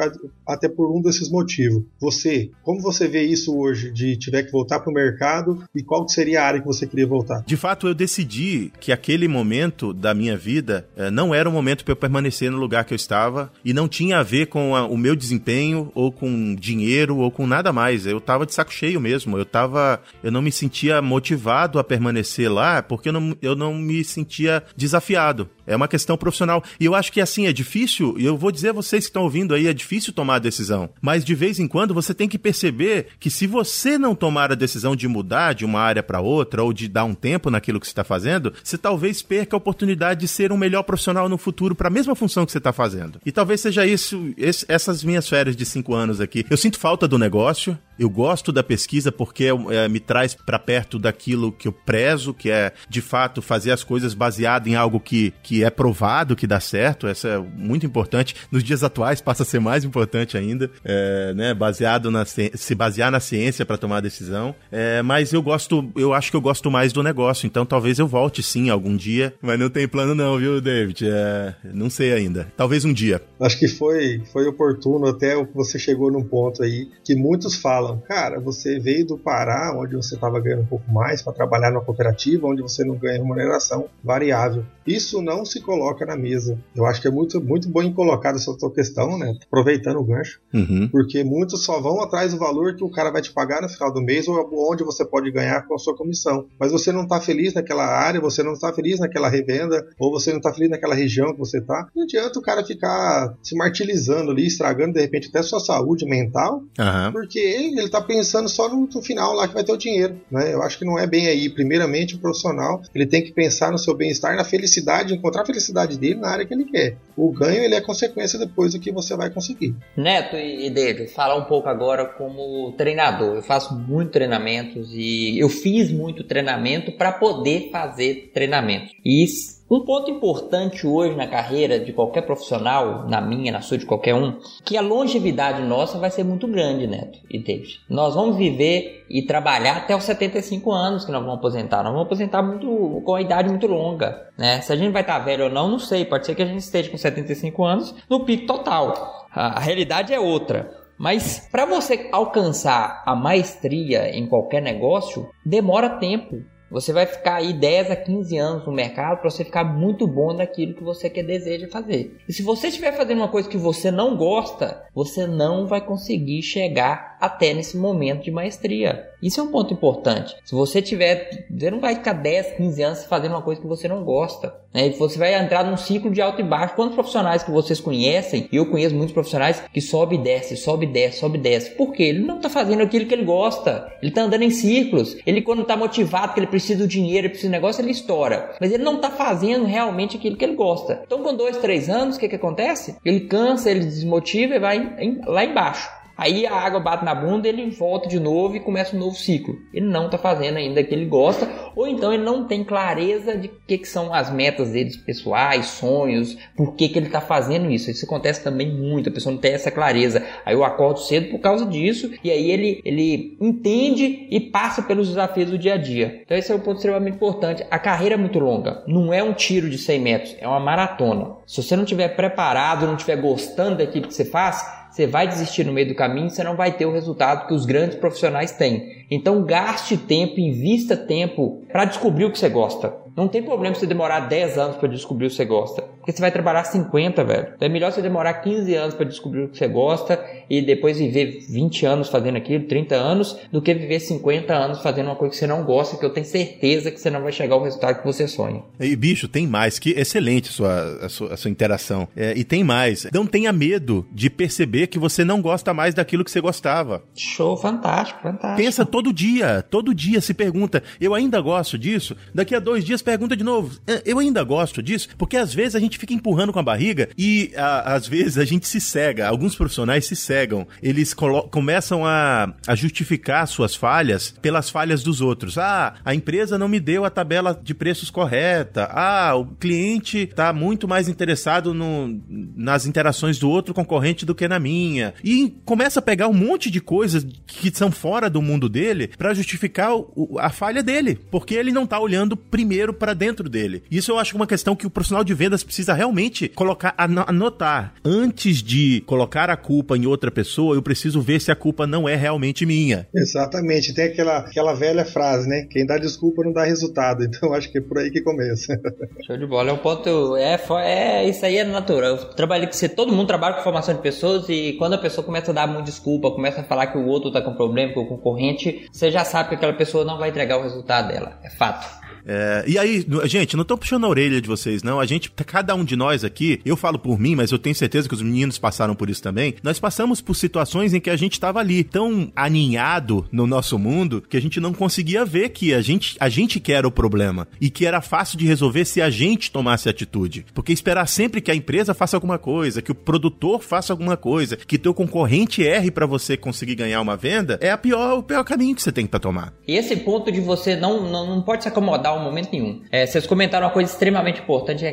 até por um desses motivos. Você, como você vê isso hoje de tiver que voltar para o mercado e qual seria a área que você queria voltar?
De fato, eu decidi que aquele momento da minha vida eh, não era o momento para eu permanecer no lugar que eu estava e não tinha a ver com a, o meu desempenho ou com dinheiro ou com nada mais. Eu estava de saco cheio mesmo. Eu tava, eu não me sentia motivado a permanecer lá porque eu não, eu não me sentia desafiado. É uma questão profissional. E eu acho que assim, é difícil, e eu vou dizer a vocês que estão ouvindo aí, é difícil tomar a decisão. Mas de vez em quando você tem que perceber que se você não tomar a decisão de mudar de uma área para outra ou de dar um tempo naquilo que você está fazendo, você talvez perca a oportunidade de ser um melhor profissional no futuro para a mesma função que você está fazendo. E talvez seja isso, esse, essas minhas férias de cinco anos aqui. Eu sinto falta do negócio, eu gosto da pesquisa porque é, me traz para perto daquilo que eu prezo, que é de fato fazer as coisas baseado em algo que, que é provado que dá certo. Essa é muito importante. Nos dias atuais passa a ser mais importante ainda, é, né? Baseado na se basear na ciência para tomar a decisão. É, mas eu gosto, eu acho que eu gosto mais do negócio. Então talvez eu volte sim algum dia, mas não tem plano não, viu, David? É, não sei ainda. Talvez um dia.
Acho que foi foi oportuno até você chegou num ponto aí que muitos falam falam, cara, você veio do Pará, onde você estava ganhando um pouco mais, para trabalhar numa cooperativa, onde você não ganha remuneração variável. Isso não se coloca na mesa. Eu acho que é muito, muito bem colocado essa tua questão, né? Aproveitando o gancho, uhum. porque muitos só vão atrás do valor que o cara vai te pagar no final do mês ou onde você pode ganhar com a sua comissão. Mas você não está feliz naquela área, você não está feliz naquela revenda, ou você não está feliz naquela região que você está. Não adianta o cara ficar se martirizando ali, estragando de repente até sua saúde mental, uhum. porque ele ele está pensando só no, no, final lá que vai ter o dinheiro. Né? Eu acho que não é bem aí. Primeiramente, o profissional ele tem que pensar no seu bem-estar, na felicidade, encontrar a felicidade dele na área que ele quer. O ganho ele é consequência depois do que você vai conseguir.
Neto e David, falar um pouco agora como treinador. Eu faço muito treinamentos e eu fiz muito treinamento para poder fazer treinamento. E um ponto importante hoje na carreira de qualquer profissional, na minha, na sua, de qualquer um, que a longevidade nossa vai ser muito grande, Neto e David. Nós vamos viver e trabalhar até os 75 anos que nós vamos aposentar. Nós vamos aposentar muito, com a idade muito longa, né? Se a gente vai estar velho ou não, não sei. Pode ser que a gente esteja com 75 anos no pico total. A, a realidade é outra. Mas para você alcançar a maestria em qualquer negócio, demora tempo. Você vai ficar aí 10 a 15 anos no mercado para você ficar muito bom naquilo que você quer deseja fazer. E se você estiver fazendo uma coisa que você não gosta, você não vai conseguir chegar até nesse momento de maestria. Isso é um ponto importante. Se você tiver, você não vai ficar 10, 15 anos fazendo uma coisa que você não gosta. Né? Você vai entrar num ciclo de alto e baixo. Quantos profissionais que vocês conhecem, eu conheço muitos profissionais que sobe e desce, sobe e desce, sobe e desce. Por quê? Ele não está fazendo aquilo que ele gosta. Ele está andando em ciclos. Ele quando está motivado, que ele precisa do dinheiro, ele precisa do negócio, ele estoura. Mas ele não está fazendo realmente aquilo que ele gosta. Então com dois, três anos, o que, que acontece? Ele cansa, ele desmotiva e vai em, lá embaixo. Aí a água bate na bunda, ele volta de novo e começa um novo ciclo. Ele não está fazendo ainda o que ele gosta, ou então ele não tem clareza de o que, que, são as metas dele pessoais, sonhos, por que, que ele está fazendo isso. Isso acontece também muito, a pessoa não tem essa clareza. Aí eu acordo cedo por causa disso, e aí ele, ele entende e passa pelos desafios do dia a dia. Então esse é um ponto extremamente importante. A carreira é muito longa, não é um tiro de 100 metros, é uma maratona. Se você não estiver preparado, não estiver gostando daquilo que você faz, você vai desistir no meio do caminho, você não vai ter o resultado que os grandes profissionais têm. Então gaste tempo, invista tempo para descobrir o que você gosta. Não tem problema você demorar 10 anos para descobrir o que você gosta. Porque você vai trabalhar 50, velho. Então é melhor você demorar 15 anos para descobrir o que você gosta e depois viver 20 anos fazendo aquilo, 30 anos, do que viver 50 anos fazendo uma coisa que você não gosta, que eu tenho certeza que você não vai chegar ao resultado que você sonha.
E bicho, tem mais. Que excelente a sua, a sua, a sua interação. É, e tem mais. Não tenha medo de perceber que você não gosta mais daquilo que você gostava.
Show, fantástico, fantástico.
Pensa todo dia, todo dia se pergunta, eu ainda gosto disso? Daqui a dois dias pergunta de novo, é, eu ainda gosto disso? Porque às vezes a gente fica empurrando com a barriga e a, às vezes a gente se cega. Alguns profissionais se cegam. Eles começam a, a justificar suas falhas pelas falhas dos outros. Ah, a empresa não me deu a tabela de preços correta. Ah, o cliente está muito mais interessado no, nas interações do outro concorrente do que na minha. E começa a pegar um monte de coisas que são fora do mundo dele para justificar o, a falha dele, porque ele não tá olhando primeiro para dentro dele. Isso eu acho uma questão que o profissional de vendas precisa realmente colocar, anotar. Antes de colocar a culpa em outra pessoa, eu preciso ver se a culpa não é realmente minha.
Exatamente. Tem aquela, aquela velha frase, né? Quem dá desculpa não dá resultado. [LAUGHS] Então acho que é por aí que começa.
Show de bola. É um ponto. É, é, isso aí é natural. Eu trabalho que você, todo mundo trabalha com formação de pessoas e quando a pessoa começa a dar muita desculpa, começa a falar que o outro tá com problema, que o concorrente, você já sabe que aquela pessoa não vai entregar o resultado dela. É fato.
É, e aí, gente, não tô puxando a orelha de vocês, não. A gente, cada um de nós aqui, eu falo por mim, mas eu tenho certeza que os meninos passaram por isso também. Nós passamos por situações em que a gente estava ali tão aninhado no nosso mundo que a gente não conseguia ver que a gente, a gente que era o problema e que era fácil de resolver se a gente tomasse atitude. Porque esperar sempre que a empresa faça alguma coisa, que o produtor faça alguma coisa, que teu concorrente erre para você conseguir ganhar uma venda, é a pior, o pior caminho que você tem para tomar.
E esse ponto de você não, não, não pode se acomodar momento nenhum. É, vocês comentaram uma coisa extremamente importante, é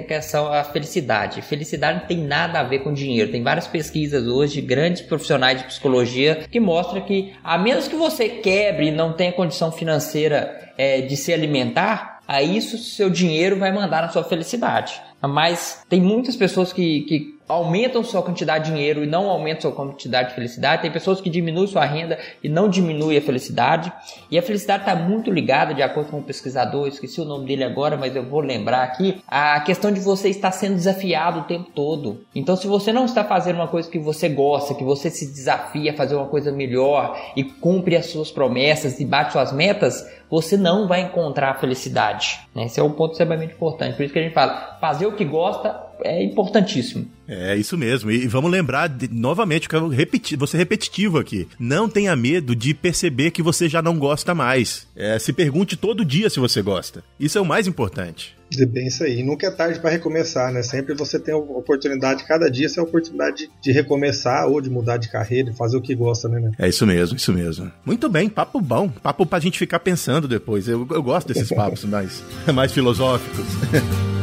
a felicidade. Felicidade não tem nada a ver com dinheiro. Tem várias pesquisas hoje de grandes profissionais de psicologia que mostram que, a menos que você quebre e não tenha condição financeira é, de se alimentar, a isso seu dinheiro vai mandar na sua felicidade. Mas tem muitas pessoas que, que aumentam sua quantidade de dinheiro e não aumentam sua quantidade de felicidade. Tem pessoas que diminuem sua renda e não diminuem a felicidade. E a felicidade está muito ligada, de acordo com um pesquisador, esqueci o nome dele agora, mas eu vou lembrar aqui, a questão de você estar sendo desafiado o tempo todo. Então, se você não está fazendo uma coisa que você gosta, que você se desafia a fazer uma coisa melhor e cumpre as suas promessas e bate suas metas, você não vai encontrar a felicidade. Né? Esse é um ponto extremamente importante. Por isso que a gente fala, fazer o que gosta é importantíssimo.
É isso mesmo. E vamos lembrar de, novamente, eu quero repetir, você repetitivo aqui. Não tenha medo de perceber que você já não gosta mais. É, se pergunte todo dia se você gosta. Isso é o mais importante.
É bem isso aí. Nunca é tarde para recomeçar, né? Sempre você tem a oportunidade, cada dia você tem a oportunidade de recomeçar ou de mudar de carreira, de fazer o que gosta, né?
É isso mesmo, isso mesmo. Muito bem, papo bom. Papo pra gente ficar pensando depois. Eu, eu gosto desses [LAUGHS] papos mais, mais filosóficos. [LAUGHS]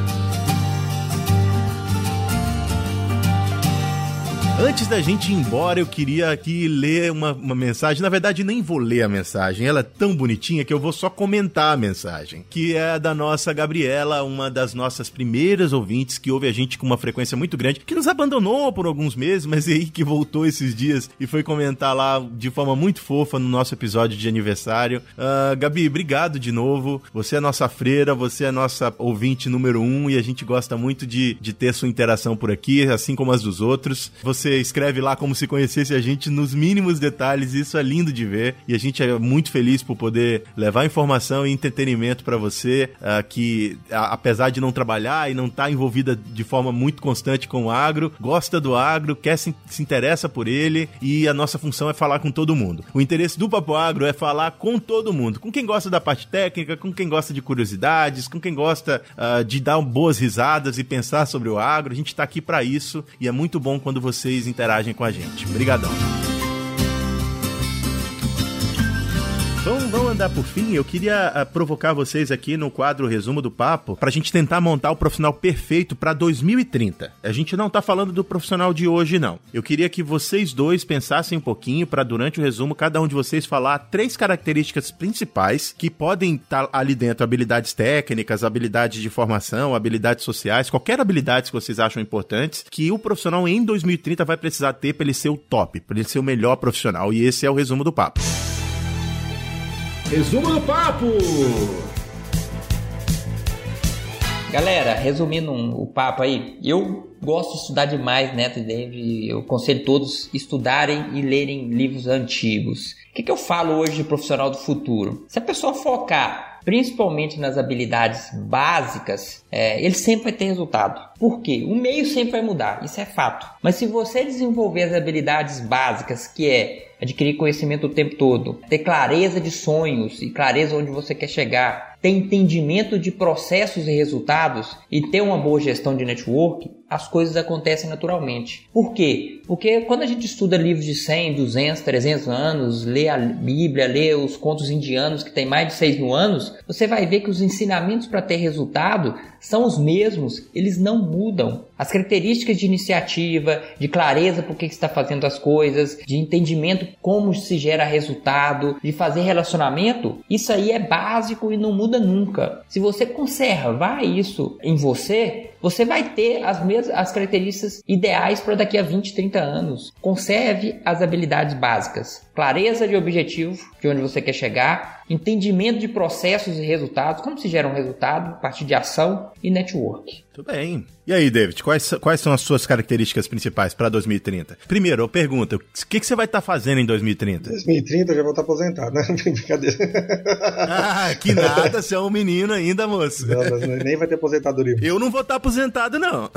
Antes da gente ir embora, eu queria aqui ler uma, uma mensagem. Na verdade, nem vou ler a mensagem. Ela é tão bonitinha que eu vou só comentar a mensagem. Que é da nossa Gabriela, uma das nossas primeiras ouvintes que ouve a gente com uma frequência muito grande, que nos abandonou por alguns meses, mas aí que voltou esses dias e foi comentar lá de forma muito fofa no nosso episódio de aniversário. Uh, Gabi, obrigado de novo. Você é nossa freira, você é nossa ouvinte número um e a gente gosta muito de, de ter sua interação por aqui, assim como as dos outros. Você escreve lá como se conhecesse a gente nos mínimos detalhes, isso é lindo de ver. E a gente é muito feliz por poder levar informação e entretenimento para você, uh, que a, apesar de não trabalhar e não estar tá envolvida de forma muito constante com o agro, gosta do agro, quer se, se interessa por ele e a nossa função é falar com todo mundo. O interesse do Papo Agro é falar com todo mundo, com quem gosta da parte técnica, com quem gosta de curiosidades, com quem gosta uh, de dar boas risadas e pensar sobre o agro. A gente está aqui para isso e é muito bom quando vocês interagem com a gente. Obrigadão. Vamos, vamos andar por fim. Eu queria uh, provocar vocês aqui no quadro Resumo do Papo para a gente tentar montar o profissional perfeito para 2030. A gente não tá falando do profissional de hoje, não. Eu queria que vocês dois pensassem um pouquinho para durante o resumo cada um de vocês falar três características principais que podem estar tá ali dentro: habilidades técnicas, habilidades de formação, habilidades sociais, qualquer habilidade que vocês acham importantes que o profissional em 2030 vai precisar ter para ele ser o top, para ele ser o melhor profissional. E esse é o resumo do papo.
Resumo do papo!
Galera, resumindo um, o papo aí, eu gosto de estudar demais Neto e. Eu aconselho todos estudarem e lerem livros antigos. O que, que eu falo hoje de profissional do futuro? Se a pessoa focar principalmente nas habilidades básicas, é, ele sempre vai ter resultado. Por quê? O meio sempre vai mudar, isso é fato. Mas se você desenvolver as habilidades básicas, que é adquirir conhecimento o tempo todo, ter clareza de sonhos e clareza onde você quer chegar, ter entendimento de processos e resultados e ter uma boa gestão de network, as coisas acontecem naturalmente. Por quê? Porque quando a gente estuda livros de 100, 200, 300 anos, lê a Bíblia, lê os contos indianos que tem mais de 6 mil anos, você vai ver que os ensinamentos para ter resultado são os mesmos, eles não mudam. As características de iniciativa, de clareza por que está fazendo as coisas, de entendimento como se gera resultado, de fazer relacionamento, isso aí é básico e não muda nunca. Se você conservar isso em você, você vai ter as mesmas as características ideais para daqui a 20, 30 anos. Conserve as habilidades básicas: clareza de objetivo, de onde você quer chegar, entendimento de processos e resultados, como se gera um resultado a partir de ação e network.
Tudo bem. E aí, David, quais, quais são as suas características principais para 2030? Primeiro, eu pergunto, o que, que você vai estar tá fazendo em 2030?
2030 eu já vou estar tá aposentado, né? [LAUGHS] Brincadeira.
Ah, que nada, você é um menino ainda, moço.
Não, nem vai ter aposentadoria.
Eu não vou estar tá aposentado, não.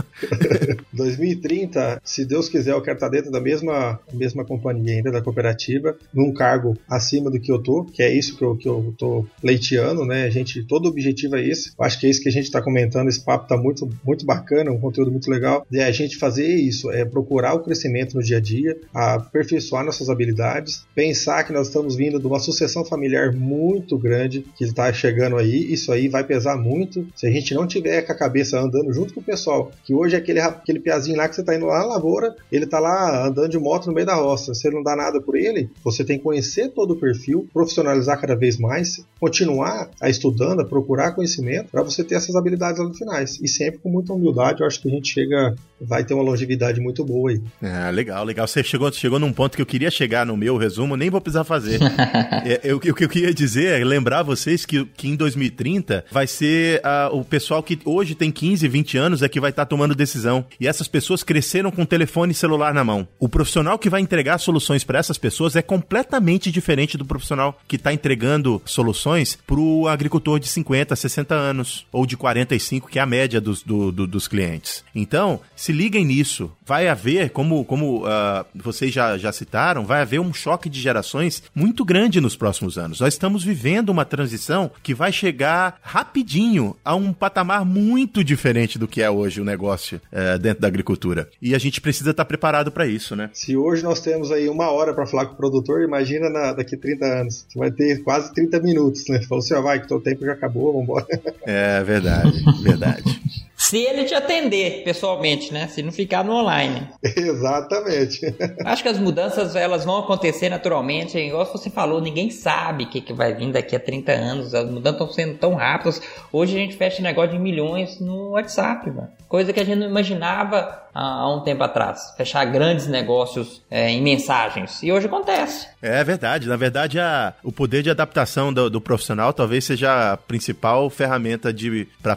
[LAUGHS]
2030, se Deus quiser, eu quero estar dentro da mesma, mesma companhia ainda, da cooperativa, num cargo acima do que eu tô, que é isso que eu, que eu tô pleiteando, né? A gente, todo objetivo é esse. Acho que é isso que a gente está comentando, esse papo tá muito, muito bacana, um conteúdo muito legal. É a gente fazer isso, é procurar o crescimento no dia a dia, aperfeiçoar nossas habilidades, pensar que nós estamos vindo de uma sucessão familiar muito grande que está chegando aí, isso aí vai pesar muito. Se a gente não tiver com a cabeça andando junto com o pessoal, que hoje é aquele, aquele piazinho lá que você está indo lá na lavoura, ele está lá andando de moto no meio da roça, você não dá nada por ele, você tem que conhecer todo o perfil, profissionalizar cada vez mais, continuar a estudando, a procurar conhecimento para você ter essas habilidades lá no finais. E sempre com muita humildade, eu acho que a gente chega, vai ter uma longevidade muito boa aí.
Ah, legal, legal. Você chegou, chegou num ponto que eu queria chegar no meu resumo, nem vou precisar fazer. [LAUGHS] é, eu, o que eu queria dizer é lembrar vocês que, que em 2030 vai ser uh, o pessoal que hoje tem 15, 20 anos é que vai estar tá tomando decisão. E essas pessoas cresceram com telefone e celular na mão. O profissional que vai entregar soluções para essas pessoas é completamente diferente do profissional que está entregando soluções para o agricultor de 50, 60 anos ou de 45, que é a média dos, do, do, dos clientes. Então, se liguem nisso. Vai haver, como, como uh, vocês já, já citaram, vai haver um choque de gerações muito grande nos próximos anos. Nós estamos vivendo uma transição que vai chegar rapidinho a um patamar muito diferente do que é hoje o negócio uh, dentro da agricultura. E a gente precisa estar preparado para isso, né?
Se hoje nós temos aí uma hora para falar com o produtor, imagina na, daqui 30 anos. Você vai ter quase 30 minutos, né? Falou assim, ó, vai, que teu tempo já acabou, vambora.
É verdade, verdade. [LAUGHS]
Se ele te atender pessoalmente, né? Se não ficar no online. [LAUGHS]
Exatamente.
Acho que as mudanças elas vão acontecer naturalmente. Igual você falou, ninguém sabe o que, que vai vir daqui a 30 anos. As mudanças estão sendo tão rápidas. Hoje a gente fecha negócio de milhões no WhatsApp, mano. Coisa que a gente não imaginava há um tempo atrás. Fechar grandes negócios é, em mensagens. E hoje acontece.
É verdade. Na verdade, a, o poder de adaptação do, do profissional talvez seja a principal ferramenta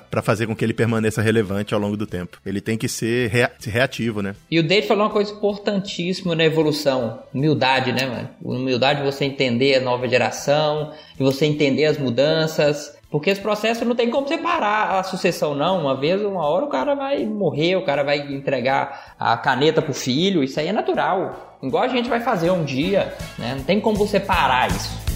para fazer com que ele permaneça relevante ao longo do tempo. Ele tem que ser rea, reativo, né?
E o Dave falou uma coisa importantíssima na evolução. Humildade, né, mano? Humildade você entender a nova geração, e você entender as mudanças. Porque esse processo não tem como separar a sucessão, não. Uma vez, uma hora, o cara vai morrer, o cara vai entregar a caneta pro filho. Isso aí é natural. Igual a gente vai fazer um dia, né? Não tem como você parar isso.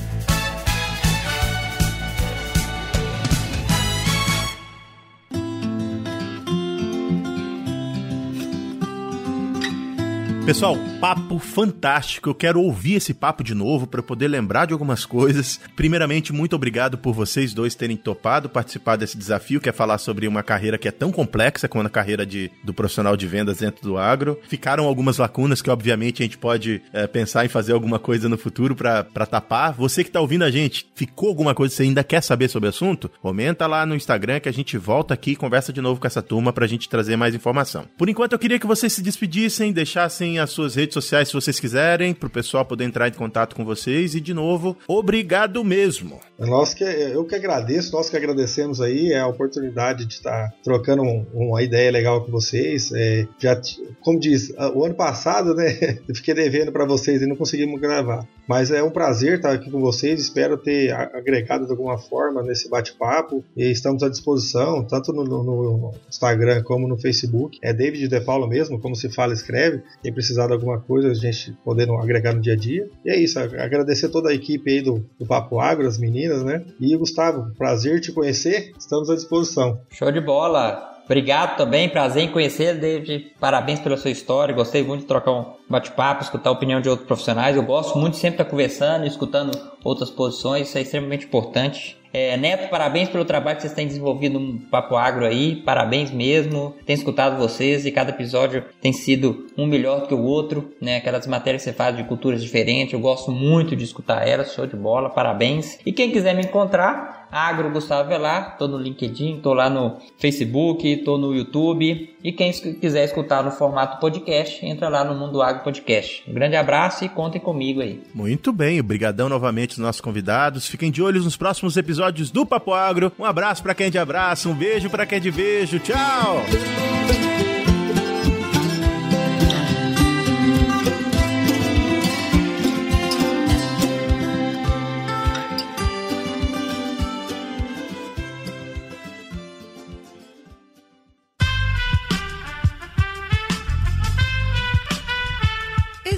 Pessoal, papo fantástico. Eu quero ouvir esse papo de novo para poder lembrar de algumas coisas. Primeiramente, muito obrigado por vocês dois terem topado participar desse desafio, que é falar sobre uma carreira que é tão complexa quanto a carreira de, do profissional de vendas dentro do agro. Ficaram algumas lacunas que, obviamente, a gente pode é, pensar em fazer alguma coisa no futuro para tapar. Você que está ouvindo a gente, ficou alguma coisa que você ainda quer saber sobre o assunto? Comenta lá no Instagram que a gente volta aqui e conversa de novo com essa turma para a gente trazer mais informação. Por enquanto, eu queria que vocês se despedissem, deixassem as suas redes sociais se vocês quiserem, para o pessoal poder entrar em contato com vocês. E, de novo, obrigado mesmo.
Nós que, eu que agradeço, nós que agradecemos aí a oportunidade de estar trocando um, uma ideia legal com vocês. É, já, como diz, o ano passado, né, [LAUGHS] eu fiquei devendo para vocês e não conseguimos gravar. Mas é um prazer estar aqui com vocês. Espero ter agregado de alguma forma nesse bate-papo. E estamos à disposição, tanto no, no, no, Instagram como no Facebook. É David De Paulo mesmo, como se fala, escreve. Tem precisado de alguma coisa, a gente podendo agregar no dia a dia. E é isso. Agradecer toda a equipe aí do, do Papo Agro, as meninas, né? E Gustavo, prazer te conhecer. Estamos à disposição.
Show de bola. Obrigado também, prazer em conhecer, David. Parabéns pela sua história. Gostei muito de trocar um bate-papo, escutar a opinião de outros profissionais. Eu gosto muito sempre estar conversando, escutando outras posições. Isso é extremamente importante. É, Neto, parabéns pelo trabalho que vocês têm desenvolvido no Papo Agro aí, parabéns mesmo. Tenho escutado vocês e cada episódio tem sido um melhor do que o outro, né? Aquelas matérias que você faz de culturas diferentes, eu gosto muito de escutar elas, show de bola, parabéns. E quem quiser me encontrar, Agro Gustavo Velar, tô no LinkedIn, tô lá no Facebook, tô no YouTube. E quem quiser escutar no formato podcast, entra lá no Mundo Agro Podcast. Um grande abraço e contem comigo aí.
Muito bem, obrigadão novamente aos nossos convidados. Fiquem de olho nos próximos episódios do Papo Agro. Um abraço para quem é de abraço, um beijo para quem é de beijo. Tchau!